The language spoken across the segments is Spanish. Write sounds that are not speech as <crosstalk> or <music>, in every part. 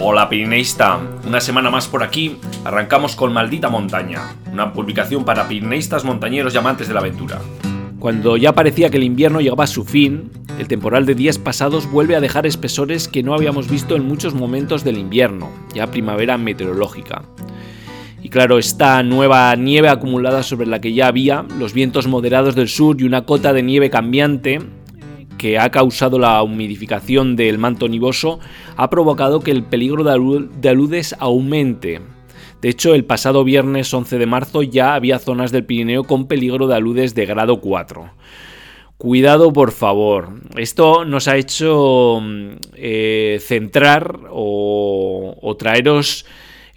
Hola Pirineísta, una semana más por aquí, arrancamos con Maldita Montaña, una publicación para pirineístas, montañeros y amantes de la aventura. Cuando ya parecía que el invierno llegaba a su fin, el temporal de días pasados vuelve a dejar espesores que no habíamos visto en muchos momentos del invierno, ya primavera meteorológica. Y claro, esta nueva nieve acumulada sobre la que ya había, los vientos moderados del sur y una cota de nieve cambiante que ha causado la humidificación del manto nivoso ha provocado que el peligro de aludes aumente. De hecho, el pasado viernes 11 de marzo ya había zonas del Pirineo con peligro de aludes de grado 4. Cuidado, por favor. Esto nos ha hecho eh, centrar o traeros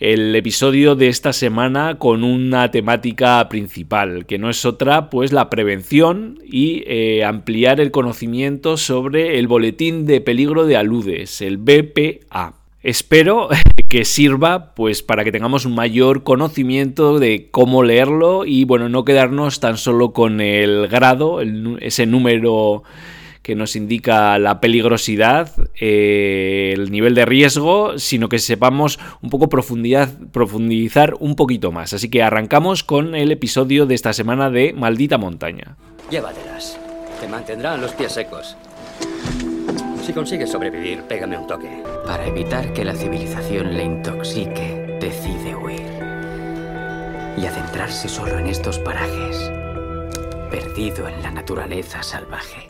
el episodio de esta semana con una temática principal, que no es otra, pues la prevención y eh, ampliar el conocimiento sobre el boletín de peligro de aludes, el BPA. Espero <laughs> que sirva pues para que tengamos un mayor conocimiento de cómo leerlo y bueno, no quedarnos tan solo con el grado, ese número que nos indica la peligrosidad, eh, el nivel de riesgo, sino que sepamos un poco profundizar un poquito más. Así que arrancamos con el episodio de esta semana de Maldita Montaña. Llévatelas. Te mantendrán los pies secos. Si consigues sobrevivir, pégame un toque. Para evitar que la civilización le intoxique, decide huir. Y adentrarse solo en estos parajes, perdido en la naturaleza salvaje.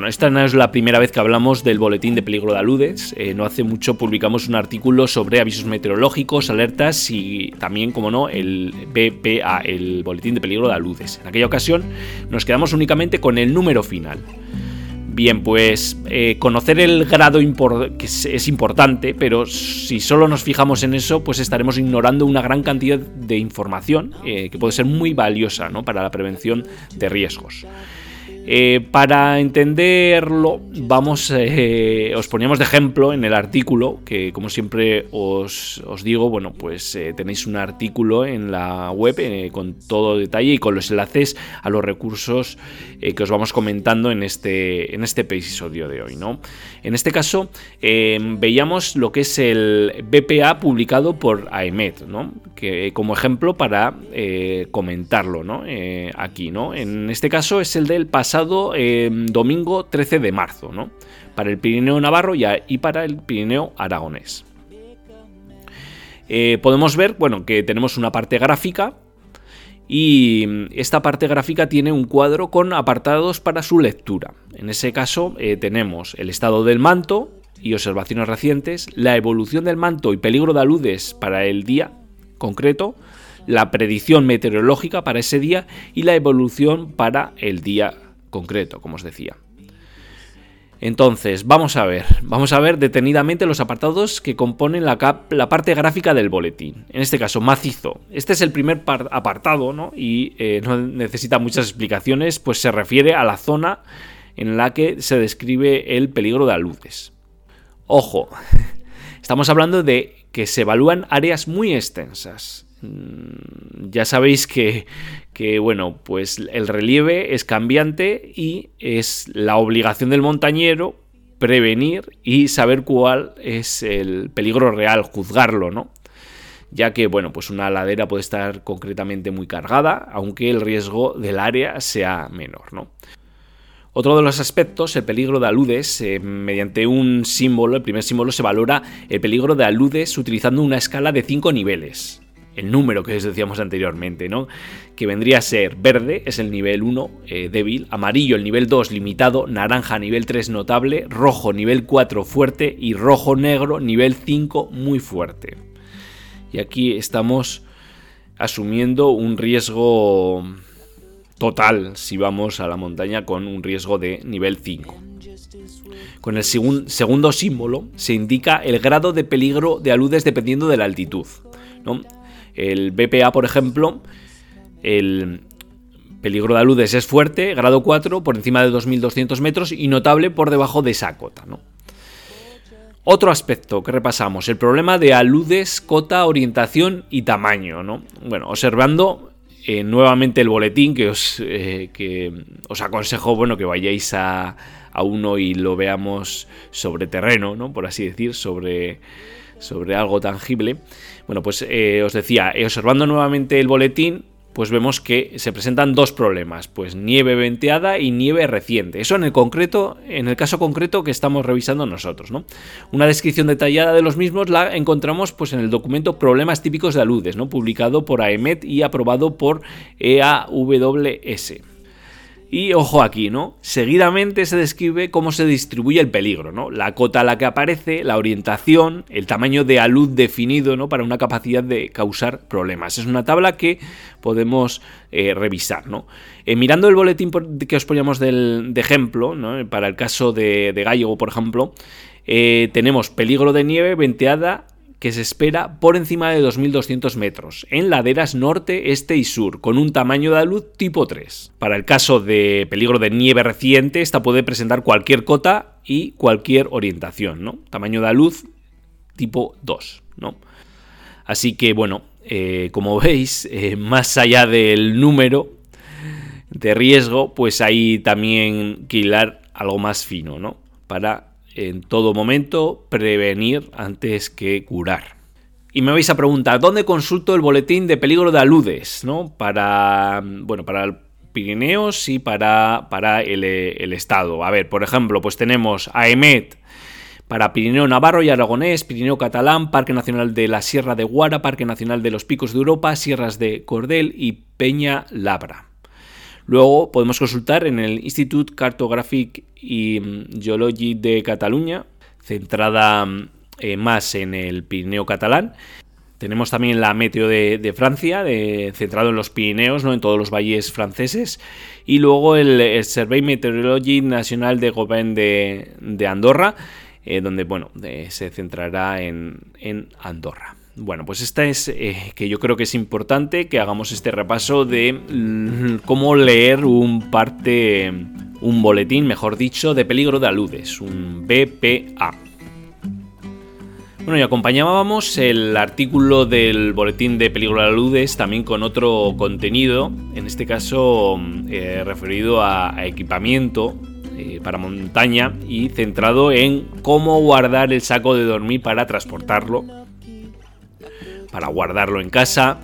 Bueno, esta no es la primera vez que hablamos del boletín de peligro de aludes. Eh, no hace mucho publicamos un artículo sobre avisos meteorológicos, alertas y también, como no, el BPA, el boletín de peligro de aludes. En aquella ocasión nos quedamos únicamente con el número final. Bien, pues eh, conocer el grado que es, importante, pero si solo nos fijamos en eso, pues estaremos ignorando una gran cantidad de información eh, que puede ser muy valiosa para la prevención de riesgos. Eh, para entenderlo, vamos, eh, os poníamos de ejemplo en el artículo, que como siempre os, digo, bueno, pues eh, tenéis un artículo en la web con todo detalle y con los enlaces a los recursos que os vamos comentando en este, en este episodio de hoy, ¿no? En este caso, veíamos lo que es el BPA publicado por AEMET, ¿no? Que, como ejemplo para comentarlo, ¿no? aquí, ¿no? En este caso es el del pasado pasado em, domingo 13 de marzo, ¿no? Para el Pirineo Navarro y, para el Pirineo Aragonés. Eh, podemos ver, bueno, que tenemos una parte gráfica y esta parte gráfica tiene un cuadro con apartados para su lectura. En ese caso eh, tenemos el estado del manto y observaciones recientes, la evolución del manto y peligro de aludes para el día concreto, la predicción meteorológica para ese día y la evolución para el día concreto, como os decía. Entonces, vamos a ver, vamos a ver detenidamente los apartados que componen la, parte gráfica del boletín. En este caso, macizo. Este es el primer apartado, ¿no? Y eh, no necesita muchas explicaciones, pues se refiere a la zona en la que se describe el peligro de aludes. Ojo, <laughs> estamos hablando de que se evalúan áreas muy extensas. Mm, ya sabéis que, bueno, pues el relieve es cambiante y es la obligación del montañero prevenir y saber cuál es el peligro real, juzgarlo, ¿no? Ya que, bueno, pues una ladera puede estar concretamente muy cargada, aunque el riesgo del área sea menor, ¿no? Otro de los aspectos, el peligro de aludes, eh, mediante un símbolo, el primer símbolo se valora el peligro de aludes utilizando una escala de 5 niveles el número que os decíamos anteriormente, ¿no? Que vendría a ser verde, es el nivel 1 eh, débil, amarillo el nivel 2 limitado, naranja nivel 3 notable, rojo nivel 4 fuerte y rojo negro nivel 5 muy fuerte. Y aquí estamos asumiendo un riesgo total si vamos a la montaña con un riesgo de nivel 5. Con el segundo símbolo se indica el grado de peligro de aludes dependiendo de la altitud. El BPA, por ejemplo, el peligro de aludes es fuerte, grado 4, por encima de 2.200 metros y notable por debajo de esa cota. Otro aspecto que repasamos, el problema de aludes, cota, orientación y tamaño. ¿no? Bueno, observando eh, nuevamente el boletín que os, eh, que os aconsejo bueno, que vayáis a, a, uno y lo veamos sobre terreno, ¿no? por así decir, sobre, sobre algo tangible. Bueno, pues eh, os decía, observando nuevamente el boletín, pues vemos que se presentan dos problemas, pues nieve venteada y nieve reciente. Eso en el concreto, en el caso concreto que estamos revisando nosotros, ¿no? Una descripción detallada de los mismos la encontramos pues en el documento Problemas típicos de aludes, ¿no? publicado por AEMET y aprobado por EAWS. Y ojo aquí, ¿no? Seguidamente se describe cómo se distribuye el peligro, ¿no? La cota a la que aparece, la orientación, el tamaño de alud definido, ¿no? Para una capacidad de causar problemas. Es una tabla que podemos eh, revisar, ¿no? Eh, mirando el boletín que os poníamos de ejemplo, ¿no? Para el caso de, Gallego, por ejemplo, eh, tenemos peligro de nieve, venteada que se espera por encima de 2.200 metros, en laderas norte, este y sur, con un tamaño de luz tipo 3. Para el caso de peligro de nieve reciente, esta puede presentar cualquier cota y cualquier orientación, ¿no? Tamaño de luz tipo 2, ¿no? Así que, bueno, eh, como <laughs> veis, eh, más allá del número de riesgo, pues hay también que hilar algo más fino, ¿no? Para en todo momento prevenir antes que curar. Y me vais a preguntar, ¿dónde consulto el boletín de peligro de aludes? ¿no? Para, bueno, para el Pirineos y para, para el, Estado. A ver, por ejemplo, pues tenemos AEMET para Pirineo Navarro y Aragonés, Pirineo Catalán, Parque Nacional de la Sierra de Guara, Parque Nacional de los Picos de Europa, Sierras de Cordel y Peña Labra. Luego podemos consultar en el Institut Cartographic y mm, Geology de Cataluña, centrada mm, eh, más en el Pirineo catalán. Tenemos también la Meteo de, Francia, centrado en los Pirineos, ¿no? en todos los valles franceses. Y luego el, Survey Meteorology Nacional de Gobern de, Andorra, eh, donde bueno, se centrará en Andorra. Bueno, pues esta es eh, que yo creo que es importante que hagamos este repaso de mm, cómo leer un parte, un boletín, mejor dicho, de peligro de aludes, un BPA. Bueno, y acompañábamos el artículo del boletín de peligro de aludes también con otro contenido, en este caso mm, eh, referido a, equipamiento eh, para montaña y centrado en cómo guardar el saco de dormir para transportarlo para guardarlo en casa.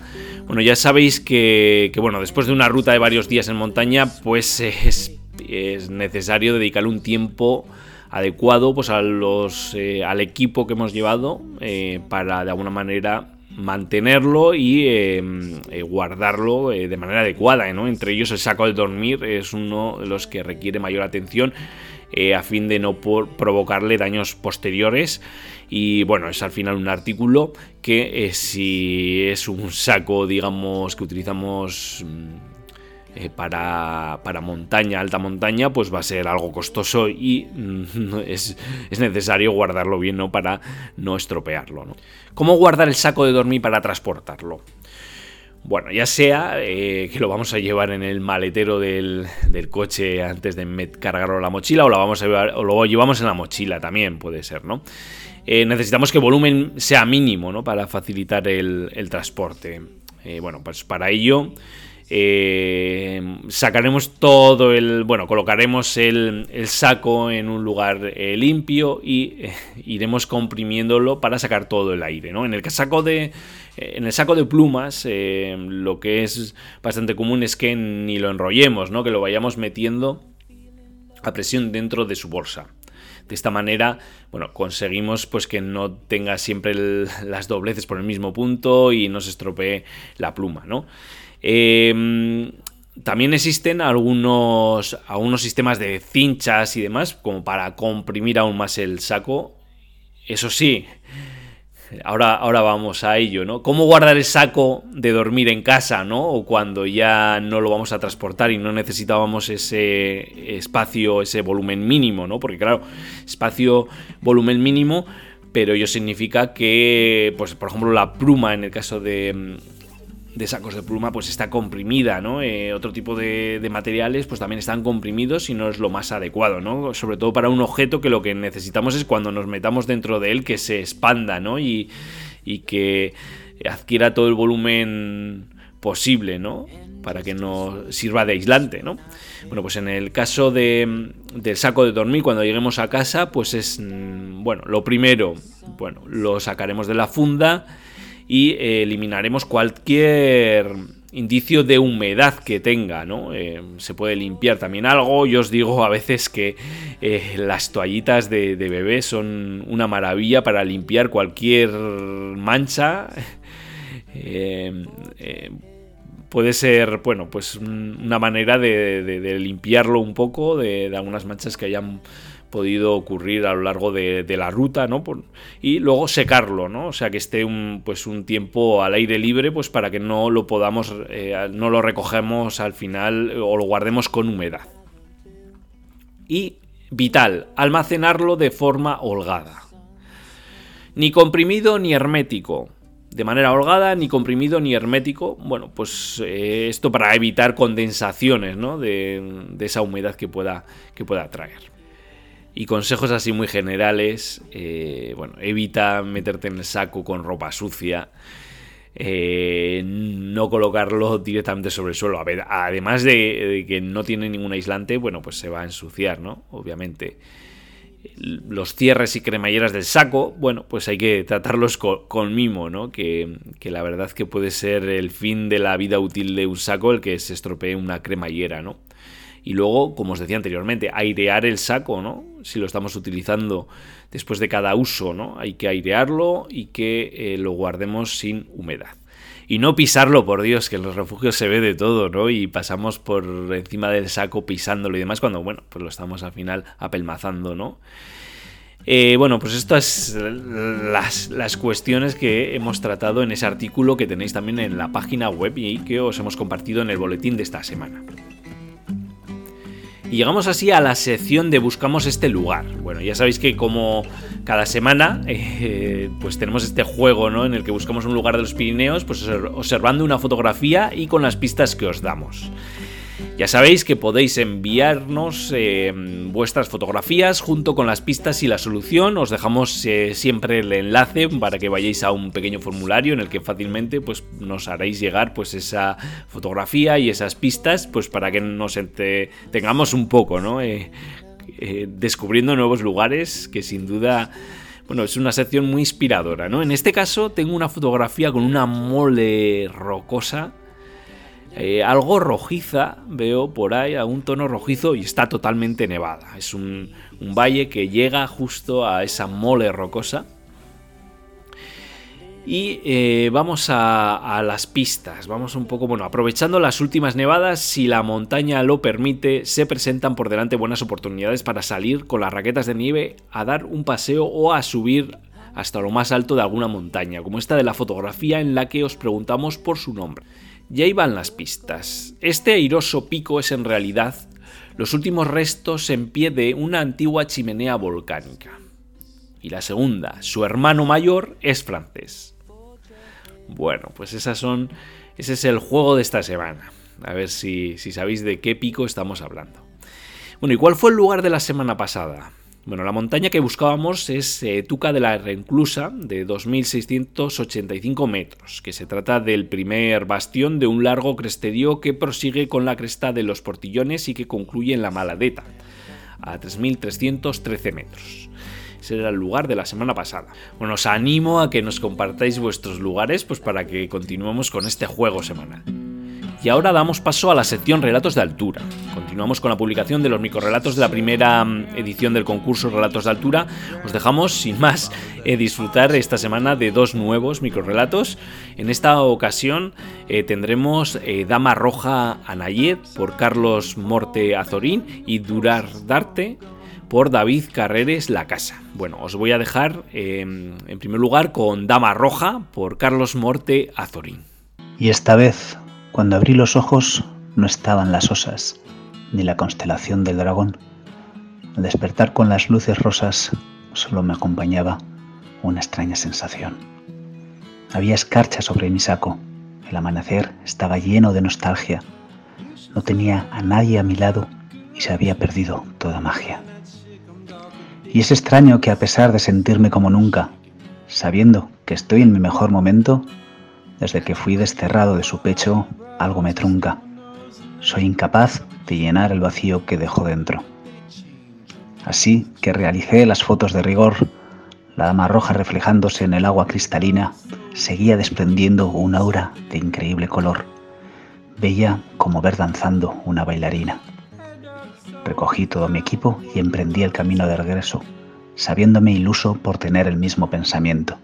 Bueno, ya sabéis que, bueno, después de una ruta de varios días en montaña, pues <laughs> es, necesario dedicarle un tiempo adecuado pues eh, al equipo que hemos llevado eh, para de alguna manera mantenerlo y em, eh, guardarlo de manera adecuada. ¿no? Entre ellos el saco de dormir es uno de los que requiere mayor atención a fin de no provocarle daños posteriores. Y bueno, es al final un artículo que eh, si es un saco, digamos, que utilizamos mm, eh, para, montaña, alta montaña, pues va a ser algo costoso y mm, <laughs> es, necesario guardarlo bien, ¿no? Para no estropearlo, ¿no? ¿Cómo guardar el saco de dormir para transportarlo? Bueno, ya sea eh, que lo vamos a llevar en el maletero del, coche antes de cargarlo la mochila o, lo vamos a o lo llevamos en la mochila también, puede ser, ¿no? Eh, necesitamos que el volumen sea mínimo ¿no? para facilitar el, transporte. Eh, bueno, pues para ello sacaremos todo el. Bueno, colocaremos el, saco en un lugar limpio y iremos comprimiéndolo para sacar todo el aire. ¿no? En el saco de. En el saco de plumas, lo que es bastante común es que ni lo enrollemos, ¿no? que lo vayamos metiendo a presión dentro de su bolsa. De esta manera, bueno, conseguimos pues que no tenga siempre las dobleces por el mismo punto y no se estropee la pluma, ¿no? Em, también existen algunos, algunos sistemas de cinchas y demás como para comprimir aún más el saco. Eso sí, Ahora, ahora vamos a ello, ¿no? ¿Cómo guardar el saco de dormir en casa, ¿no? O cuando ya no lo vamos a transportar y no necesitábamos ese espacio, ese volumen mínimo, ¿no? Porque claro, espacio, volumen mínimo, pero ello significa que, pues, por ejemplo, la pluma en el caso de, de sacos de pluma pues está comprimida, ¿no? Eh, otro tipo de, materiales pues también están comprimidos y no es lo más adecuado, ¿no? Sobre todo para un objeto que lo que necesitamos es cuando nos metamos dentro de él que se expanda, ¿no? Y, que adquiera todo el volumen posible, ¿no? Para que no sirva de aislante, ¿no? Bueno, pues en el caso de, del saco de dormir, cuando lleguemos a casa, pues es, mm, bueno, lo primero, bueno, lo sacaremos de la funda, y eh, eliminaremos cualquier indicio de humedad que tenga, ¿no? Eh, se puede limpiar también algo. Yo os digo a veces que eh, las toallitas de, bebé son una maravilla para limpiar cualquier mancha. puede ser, bueno, pues una manera de, limpiarlo un poco de algunas manchas que hayan podido ocurrir a lo largo de, la ruta, ¿no? y luego secarlo, ¿no? O sea, que esté un, pues un tiempo al aire libre, pues para que no lo podamos, eh, no lo recogemos al final o lo guardemos con humedad. Y vital, almacenarlo de forma holgada. Ni comprimido ni hermético. De manera holgada, ni comprimido ni hermético. Bueno, pues eh, esto para evitar condensaciones ¿no? de, esa humedad que pueda, que pueda traer. Y consejos así muy generales, eh, bueno, evita meterte en el saco con ropa sucia. Eh, no colocarlo directamente sobre el suelo. A ver, además de, que no tiene ningún aislante, bueno, pues se va a ensuciar, ¿no? Obviamente. Los cierres y cremalleras del saco, bueno, pues hay que tratarlos con, mimo, ¿no? Que, que, la verdad que puede ser el fin de la vida útil de un saco el que se estropee una cremallera, ¿no? Y luego, como os decía anteriormente, airear el saco, ¿no? Si lo estamos utilizando después de cada uso, ¿no? Hay que airearlo y que eh, lo guardemos sin humedad. Y no pisarlo, por Dios, que en los refugios se ve de todo, ¿no? Y pasamos por encima del saco pisándolo y demás, cuando, bueno, pues lo estamos al final apelmazando, ¿no? Eh, bueno, pues estas las, las cuestiones que hemos tratado en ese artículo que tenéis también en la página web y que os hemos compartido en el boletín de esta semana. Y llegamos así a la sección de buscamos este lugar. Bueno, ya sabéis que como cada semana, <laughs> eh, pues tenemos este juego, ¿no? En el que buscamos un lugar de los Pirineos, pues observando una fotografía y con las pistas que os damos. Ya sabéis que podéis enviarnos eh, vuestras fotografías junto con las pistas y la solución. Os dejamos eh, siempre el enlace para que vayáis a un pequeño formulario en el que fácilmente pues, nos haréis llegar pues, esa fotografía y esas pistas pues, para que nos tengamos un poco, ¿no? Eh, descubriendo nuevos lugares que sin duda bueno, es una sección muy inspiradora, ¿no? En este caso tengo una fotografía con una mole rocosa eh, algo rojiza, veo por ahí, a un tono rojizo y está totalmente nevada. Es un, valle que llega justo a esa mole rocosa. Y eh, vamos a, a, las pistas, vamos un poco, bueno, aprovechando las últimas nevadas, si la montaña lo permite, se presentan por delante buenas oportunidades para salir con las raquetas de nieve a dar un paseo o a subir hasta lo más alto de alguna montaña, como esta de la fotografía en la que os preguntamos por su nombre. Ya iban las pistas. Este airoso pico es en realidad los últimos restos en pie de una antigua chimenea volcánica. Y la segunda, su hermano mayor, es francés. Bueno, pues esas son, ese es el juego de esta semana. A ver si, si sabéis de qué pico estamos hablando. Bueno, ¿y cuál fue el lugar de la semana pasada? Bueno, la montaña que buscábamos es eh, Tuca de la Reinclusa, de 2.685 metros, que se trata del primer bastión de un largo cresterío que prosigue con la cresta de los Portillones y que concluye en la Maladeta, a 3.313 metros. Ese era el lugar de la semana pasada. Bueno, os animo a que nos compartáis vuestros lugares pues para que continuemos con este juego semanal. Y ahora damos paso a la sección Relatos de Altura. Continuamos con la publicación de los microrelatos de la primera mm, edición del concurso Relatos de Altura. Os dejamos, sin más, eh, disfrutar esta semana de dos nuevos microrelatos. En esta ocasión eh, tendremos eh, Dama Roja Anayet por Carlos Morte Azorín y Durar Darte por David Carreres La Casa. Bueno, os voy a dejar em, en primer lugar con Dama Roja por Carlos Morte Azorín. Y esta vez, cuando abrí los ojos, no estaban las osas, ni la constelación del dragón. Al despertar con las luces rosas, solo me acompañaba una extraña sensación. Había escarcha sobre mi saco. El amanecer estaba lleno de nostalgia. No tenía a nadie a mi lado y se había perdido toda magia. Y es extraño que a pesar de sentirme como nunca, sabiendo que estoy en mi mejor momento, desde que fui desterrado de su pecho, algo me trunca. Soy incapaz de llenar el vacío que dejó dentro. Así que realicé las fotos de rigor. La dama roja reflejándose en el agua cristalina seguía desprendiendo un aura de increíble color. Bella como ver danzando una bailarina. Recogí todo mi equipo y emprendí el camino de regreso, sabiéndome iluso por tener el mismo pensamiento.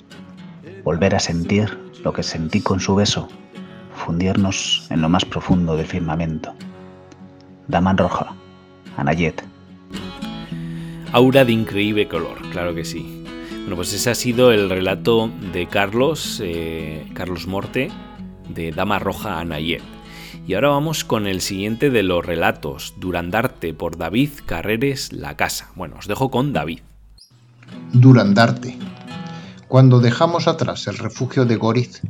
Volver a sentir lo que sentí con su beso, fundirnos en lo más profundo del firmamento. Daman Roja, Anayet. Aura de increíble color, claro que sí. Bueno, pues ese ha sido el relato de Carlos, eh, Carlos Morte, de Dama Roja Anayet. Y ahora vamos con el siguiente de los relatos, Durandarte, por David Carreres La Casa. Bueno, os dejo con David. Durandarte. Cuando dejamos atrás el refugio de Goriz,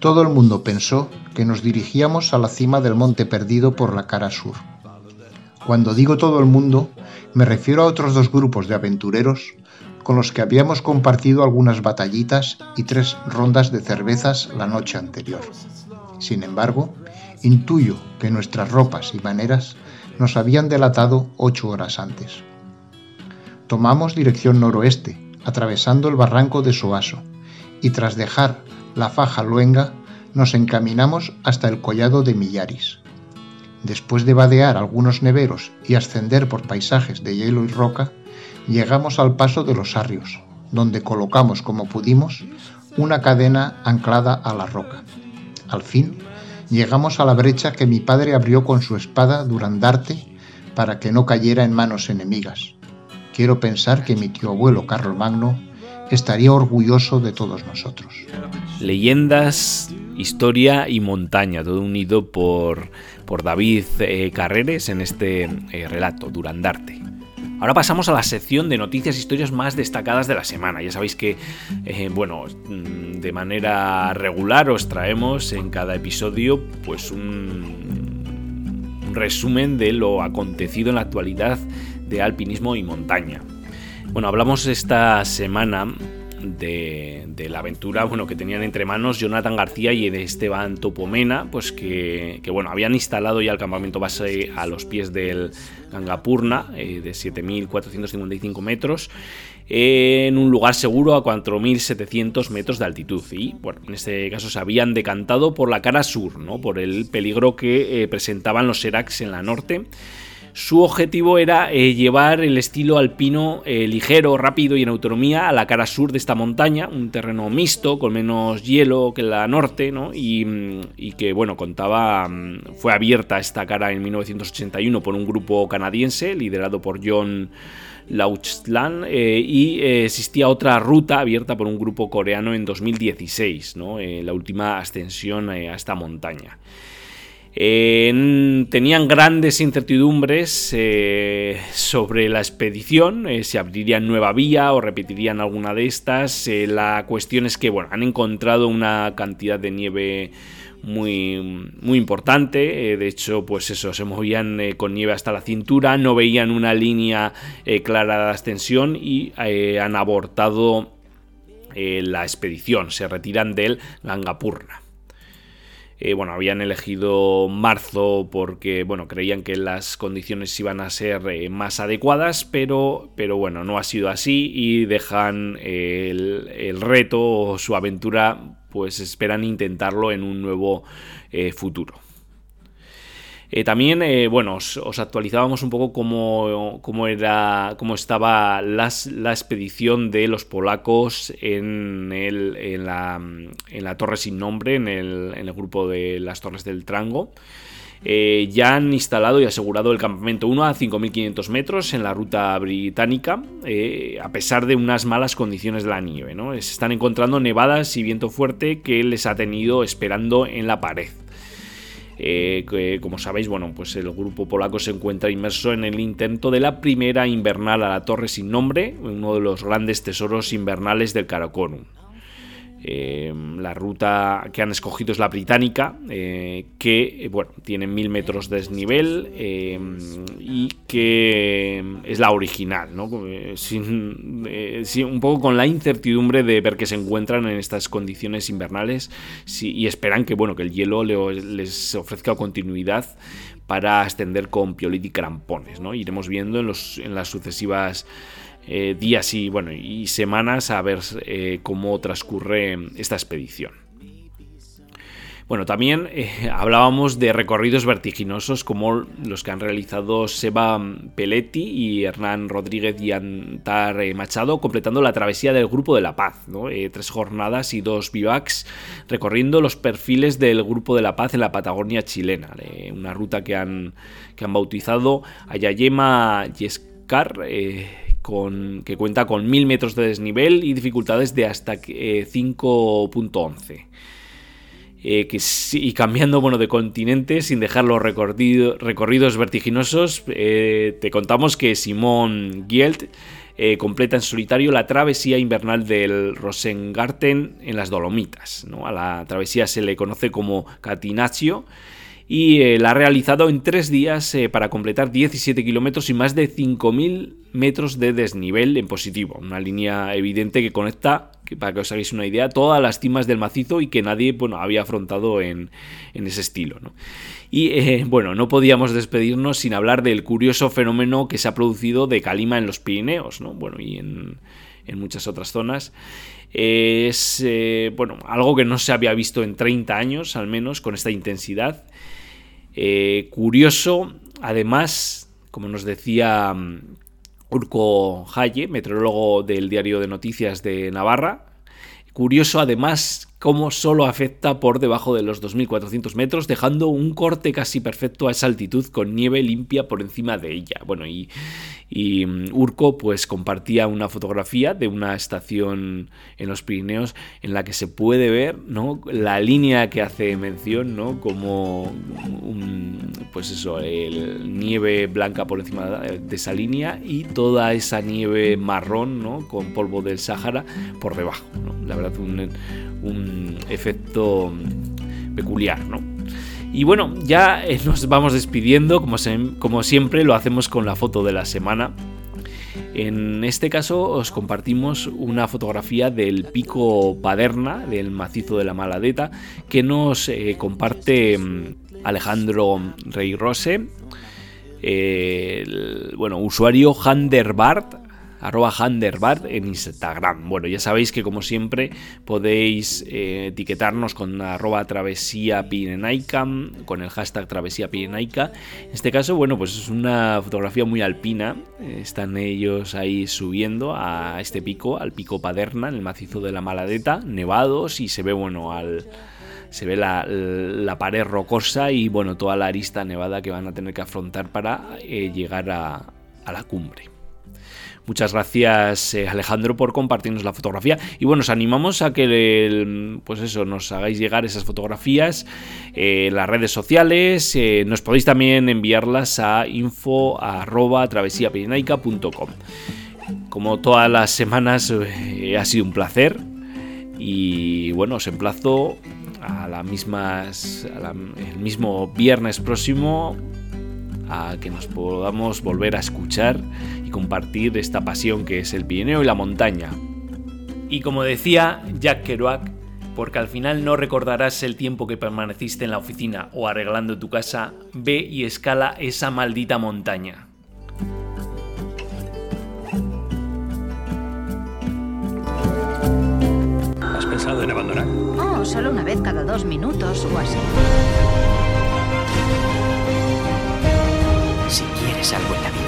todo el mundo pensó que nos dirigíamos a la cima del monte perdido por la cara sur. Cuando digo todo el mundo, me refiero a otros dos grupos de aventureros con los que habíamos compartido algunas batallitas y tres rondas de cervezas la noche anterior. Sin embargo, Intuyo que nuestras ropas y maneras nos habían delatado ocho horas antes. Tomamos dirección noroeste, atravesando el barranco de Soaso, y tras dejar la faja luenga, nos encaminamos hasta el collado de Millaris. Después de vadear algunos neveros y ascender por paisajes de hielo y roca, llegamos al paso de los Arrios, donde colocamos como pudimos una cadena anclada a la roca. Al fin, llegamos a la brecha que mi padre abrió con su espada Durandarte para que no cayera en manos enemigas. Quiero pensar que mi tío abuelo Magno estaría orgulloso de todos nosotros. Leyendas, historia y montaña, todo unido por, por David eh, Carreres en este eh, relato, Durandarte. Ahora pasamos a la sección de noticias e historias más destacadas de la semana. Ya sabéis que, eh, bueno, mm, de manera regular os traemos en cada episodio pues un resumen de lo acontecido en la actualidad de alpinismo y montaña. Bueno, hablamos esta semana de, la aventura bueno, que tenían entre manos Jonathan García y Esteban Topomena, pues que, bueno, habían instalado ya el campamento base a los pies del Gangapurna, eh, de 7.455 metros, en un lugar seguro a 4.700 metros de altitud. Y bueno, en este caso se habían decantado por la cara sur, ¿no? por el peligro que eh, presentaban los Seracs en la norte su objetivo era eh, llevar el estilo alpino eh, ligero, rápido y en autonomía a la cara sur de esta montaña, un terreno mixto, con menos hielo que la norte, ¿no? y, mm, que, bueno, contaba, mm, fue abierta esta cara en 1981 por un grupo canadiense liderado por John Lauchland eh, y existía otra ruta abierta por un grupo coreano en 2016, ¿no? la última ascensión a esta montaña tenían grandes incertidumbres eh, sobre la expedición, eh, si abrirían nueva vía o repetirían alguna de estas. Eh, la cuestión es que bueno, han encontrado una cantidad de nieve muy, muy importante. de hecho, pues eso, se movían con nieve hasta la cintura, no veían una línea clara de ascensión y han abortado la expedición. Se retiran del Gangapurna. Eh, bueno, habían elegido marzo porque, bueno, creían que las condiciones iban a ser eh, más adecuadas, pero, pero bueno, no ha sido así y dejan el, el reto o su aventura, pues esperan intentarlo en un nuevo eh, futuro. Eh, también, eh, bueno, os, actualizábamos un poco cómo, era, cómo estaba la expedición de los polacos en, la, Torre sin nombre, en el, grupo de las Torres del Trango. eh, ya han instalado y asegurado el campamento 1 a 5.500 metros en la ruta británica, a pesar de unas malas condiciones de la nieve. ¿no? Se están encontrando nevadas y viento fuerte que les ha tenido esperando en la pared. Eh, como sabéis, bueno, pues el grupo polaco se encuentra inmerso en el intento de la primera invernal a la torre sin nombre, uno de los grandes tesoros invernales del Karakorum. Eh, la ruta que han escogido es la británica, eh, que eh, bueno, tiene mil metros de desnivel y que es la original, ¿no? un poco con la incertidumbre de ver que se encuentran en estas condiciones invernales y esperan que, bueno, que el hielo les ofrezca continuidad para ascender con piolit y crampones. ¿no? Iremos viendo en, los, en las sucesivas eh, días y, bueno, y semanas a ver eh, cómo transcurre esta expedición. Bueno, también eh, <laughs> hablábamos de recorridos vertiginosos como los que han realizado Seba Peletti y Hernán Rodríguez y Antar Machado, completando la travesía del Grupo de la Paz. tres jornadas y dos bivacs recorriendo los perfiles del Grupo de la Paz en la Patagonia chilena. una ruta que han, que han bautizado Ayayema Yescar que cuenta con 1000 metros de desnivel y dificultades de hasta 5.11. Eh, eh, y cambiando bueno, de continente sin dejar los recorridos vertiginosos, eh, te contamos que Simón Gielt completa en solitario la travesía invernal del Rosengarten en las Dolomitas. A la travesía se le conoce como Catinaccio y eh, la ha realizado en tres días eh, para completar 17 kilómetros y más de 5.000 metros de desnivel en positivo. Una línea evidente que conecta, para que os hagáis una idea, todas las cimas del macizo y que nadie bueno, había afrontado en, ese estilo. Y eh, bueno, no podíamos despedirnos sin hablar del curioso fenómeno que se ha producido de calima en los Pirineos, ¿no? bueno, y en, en muchas otras zonas. Es bueno, algo que no se había visto en 30 años, al menos, con esta intensidad. Eh, curioso, además, como nos decía mm, Urco Haye, meteorólogo del diario de noticias de Navarra, curioso además cómo solo afecta por debajo de los 2.400 metros, dejando un corte casi perfecto a esa altitud con nieve limpia por encima de ella. Bueno, y, mm, Urco pues compartía una fotografía de una estación en los Pirineos en la que se puede ver ¿no? la línea que hace mención, ¿no? como un, pues eso, el nieve blanca por encima de esa línea y toda esa nieve marrón ¿no? con polvo del Sáhara por debajo. La verdad, un efecto peculiar, ¿no? Y bueno, ya eh, <laughs> nos vamos despidiendo, como, siempre lo hacemos con la foto de la semana. En este caso os compartimos una fotografía del pico Paderna, del macizo de la Maladeta, que nos eh, comparte mm, Alejandro Rey Rose, bueno, usuario Handerbart, arroba Handerbart en Instagram. Bueno, ya sabéis que como siempre podéis eh, etiquetarnos con arroba travesía pirenaica, con el hashtag travesía pirenaica. En este caso, bueno, pues es una fotografía muy alpina. Están ellos ahí subiendo a este pico, al pico Paderna, en el macizo de la Maladeta, nevados y se ve, bueno, al se ve la, pared rocosa y bueno, toda la arista nevada que van a tener que afrontar para eh, llegar a la cumbre. Muchas gracias eh, Alejandro por compartirnos la fotografía. Y bueno, os animamos a que pues eso, nos hagáis llegar esas fotografías en las redes sociales, eh, nos podéis también enviarlas a info Como todas las semanas eh, ha sido un placer y bueno, os emplazo a la mismas, el mismo viernes próximo a que nos podamos volver a escuchar y compartir esta pasión que es el Pirineo y la montaña. Y como decía Jack Kerouac, porque al final no recordarás el tiempo que permaneciste en la oficina o arreglando tu casa, ve y escala esa maldita montaña. ¿Has pensado en abandonar? Oh, solo una vez cada dos minutos o así. Si quieres algo en la vida.